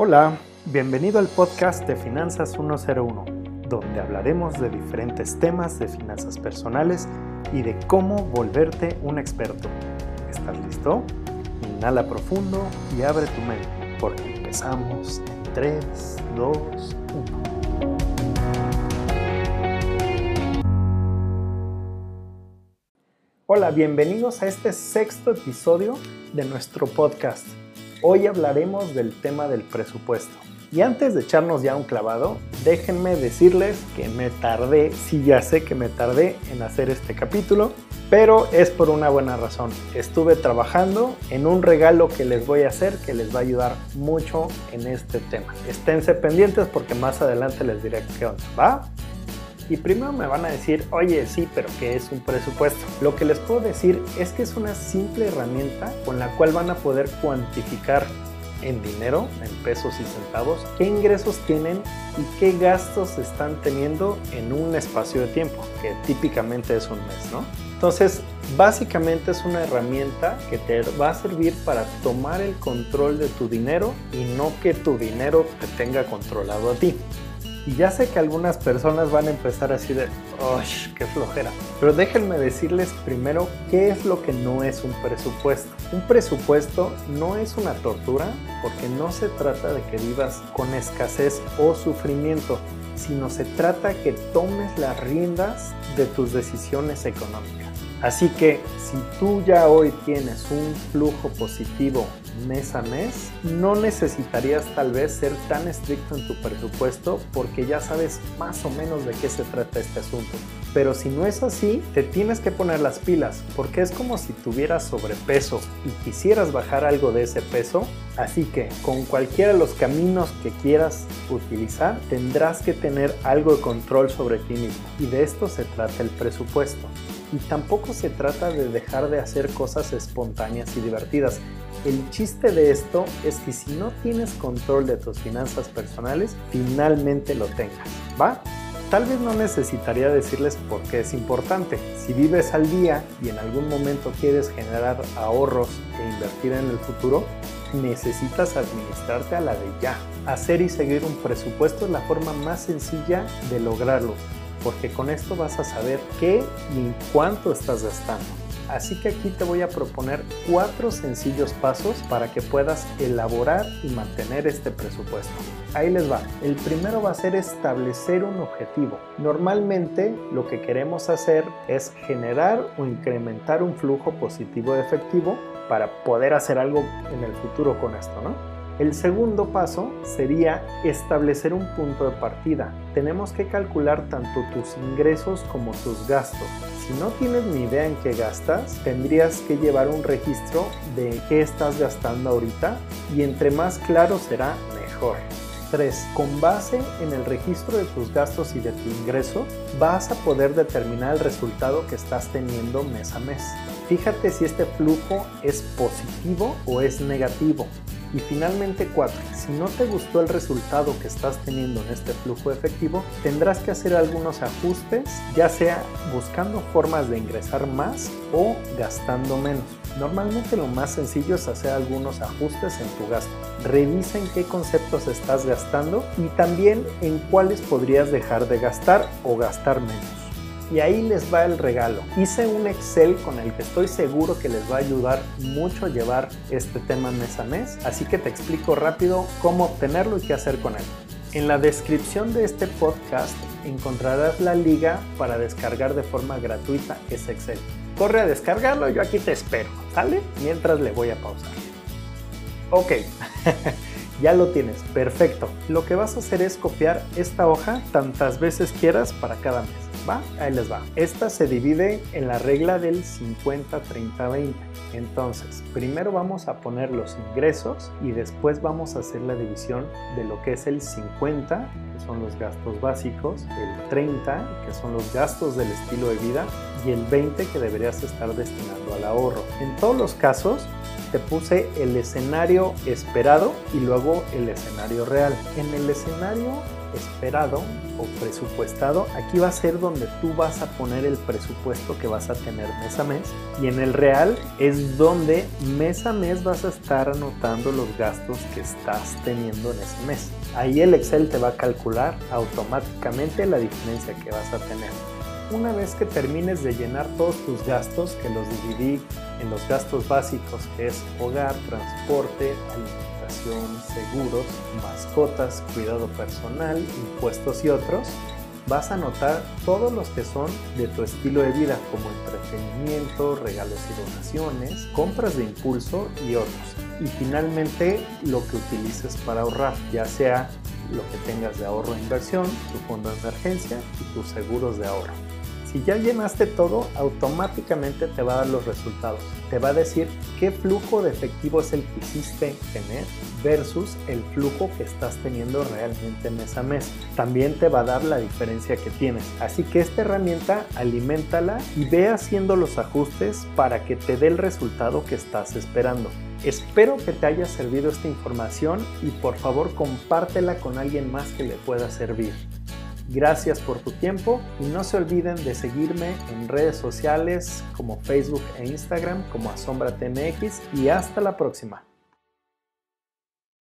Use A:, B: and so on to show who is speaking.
A: Hola, bienvenido al podcast de Finanzas 101, donde hablaremos de diferentes temas de finanzas personales y de cómo volverte un experto. ¿Estás listo? Inhala profundo y abre tu mente, porque empezamos en 3, 2, 1. Hola, bienvenidos a este sexto episodio de nuestro podcast. Hoy hablaremos del tema del presupuesto. Y antes de echarnos ya un clavado, déjenme decirles que me tardé, sí ya sé que me tardé en hacer este capítulo, pero es por una buena razón. Estuve trabajando en un regalo que les voy a hacer que les va a ayudar mucho en este tema. Esténse pendientes porque más adelante les diré qué onda, ¿va? Y primero me van a decir, oye, sí, pero ¿qué es un presupuesto? Lo que les puedo decir es que es una simple herramienta con la cual van a poder cuantificar en dinero, en pesos y centavos, qué ingresos tienen y qué gastos están teniendo en un espacio de tiempo, que típicamente es un mes, ¿no? Entonces, básicamente es una herramienta que te va a servir para tomar el control de tu dinero y no que tu dinero te tenga controlado a ti. Y ya sé que algunas personas van a empezar así de, ¡Uy, qué flojera! Pero déjenme decirles primero qué es lo que no es un presupuesto. Un presupuesto no es una tortura porque no se trata de que vivas con escasez o sufrimiento, sino se trata que tomes las riendas de tus decisiones económicas. Así que si tú ya hoy tienes un flujo positivo mes a mes, no necesitarías tal vez ser tan estricto en tu presupuesto porque ya sabes más o menos de qué se trata este asunto. Pero si no es así, te tienes que poner las pilas porque es como si tuvieras sobrepeso y quisieras bajar algo de ese peso. Así que con cualquiera de los caminos que quieras utilizar, tendrás que tener algo de control sobre ti mismo. Y de esto se trata el presupuesto. Y tampoco se trata de dejar de hacer cosas espontáneas y divertidas. El chiste de esto es que si no tienes control de tus finanzas personales, finalmente lo tengas, ¿va? Tal vez no necesitaría decirles por qué es importante. Si vives al día y en algún momento quieres generar ahorros e invertir en el futuro, necesitas administrarte a la de ya. Hacer y seguir un presupuesto es la forma más sencilla de lograrlo porque con esto vas a saber qué y cuánto estás gastando. Así que aquí te voy a proponer cuatro sencillos pasos para que puedas elaborar y mantener este presupuesto. Ahí les va. El primero va a ser establecer un objetivo. Normalmente lo que queremos hacer es generar o incrementar un flujo positivo de efectivo para poder hacer algo en el futuro con esto, ¿no? El segundo paso sería establecer un punto de partida. Tenemos que calcular tanto tus ingresos como tus gastos. Si no tienes ni idea en qué gastas, tendrías que llevar un registro de qué estás gastando ahorita y entre más claro será mejor. 3. Con base en el registro de tus gastos y de tu ingreso, vas a poder determinar el resultado que estás teniendo mes a mes. Fíjate si este flujo es positivo o es negativo. Y finalmente 4. Si no te gustó el resultado que estás teniendo en este flujo efectivo, tendrás que hacer algunos ajustes, ya sea buscando formas de ingresar más o gastando menos. Normalmente lo más sencillo es hacer algunos ajustes en tu gasto. Revisa en qué conceptos estás gastando y también en cuáles podrías dejar de gastar o gastar menos. Y ahí les va el regalo. Hice un Excel con el que estoy seguro que les va a ayudar mucho a llevar este tema mes a mes, así que te explico rápido cómo obtenerlo y qué hacer con él. En la descripción de este podcast encontrarás la liga para descargar de forma gratuita ese Excel. Corre a descargarlo, yo aquí te espero, ¿sale? Mientras le voy a pausar. Ok, ya lo tienes, perfecto. Lo que vas a hacer es copiar esta hoja tantas veces quieras para cada mes. Ahí les va. Esta se divide en la regla del 50-30-20. Entonces, primero vamos a poner los ingresos y después vamos a hacer la división de lo que es el 50, que son los gastos básicos, el 30, que son los gastos del estilo de vida, y el 20 que deberías estar destinando al ahorro. En todos los casos, te puse el escenario esperado y luego el escenario real. En el escenario esperado o presupuestado, aquí va a ser donde tú vas a poner el presupuesto que vas a tener mes a mes. Y en el real es donde mes a mes vas a estar anotando los gastos que estás teniendo en ese mes. Ahí el Excel te va a calcular automáticamente la diferencia que vas a tener. Una vez que termines de llenar todos tus gastos, que los dividí en los gastos básicos, que es hogar, transporte, alimentación, seguros, mascotas, cuidado personal, impuestos y otros, vas a anotar todos los que son de tu estilo de vida, como entretenimiento, regalos y donaciones, compras de impulso y otros. Y finalmente lo que utilices para ahorrar, ya sea lo que tengas de ahorro e inversión, tu fondo de emergencia y tus seguros de ahorro. Si ya llenaste todo, automáticamente te va a dar los resultados. Te va a decir qué flujo de efectivo es el que hiciste tener versus el flujo que estás teniendo realmente mes a mes. También te va a dar la diferencia que tienes. Así que esta herramienta aliméntala y ve haciendo los ajustes para que te dé el resultado que estás esperando. Espero que te haya servido esta información y por favor compártela con alguien más que le pueda servir. Gracias por tu tiempo y no se olviden de seguirme en redes sociales como Facebook e Instagram como AsombraTMX y hasta la próxima.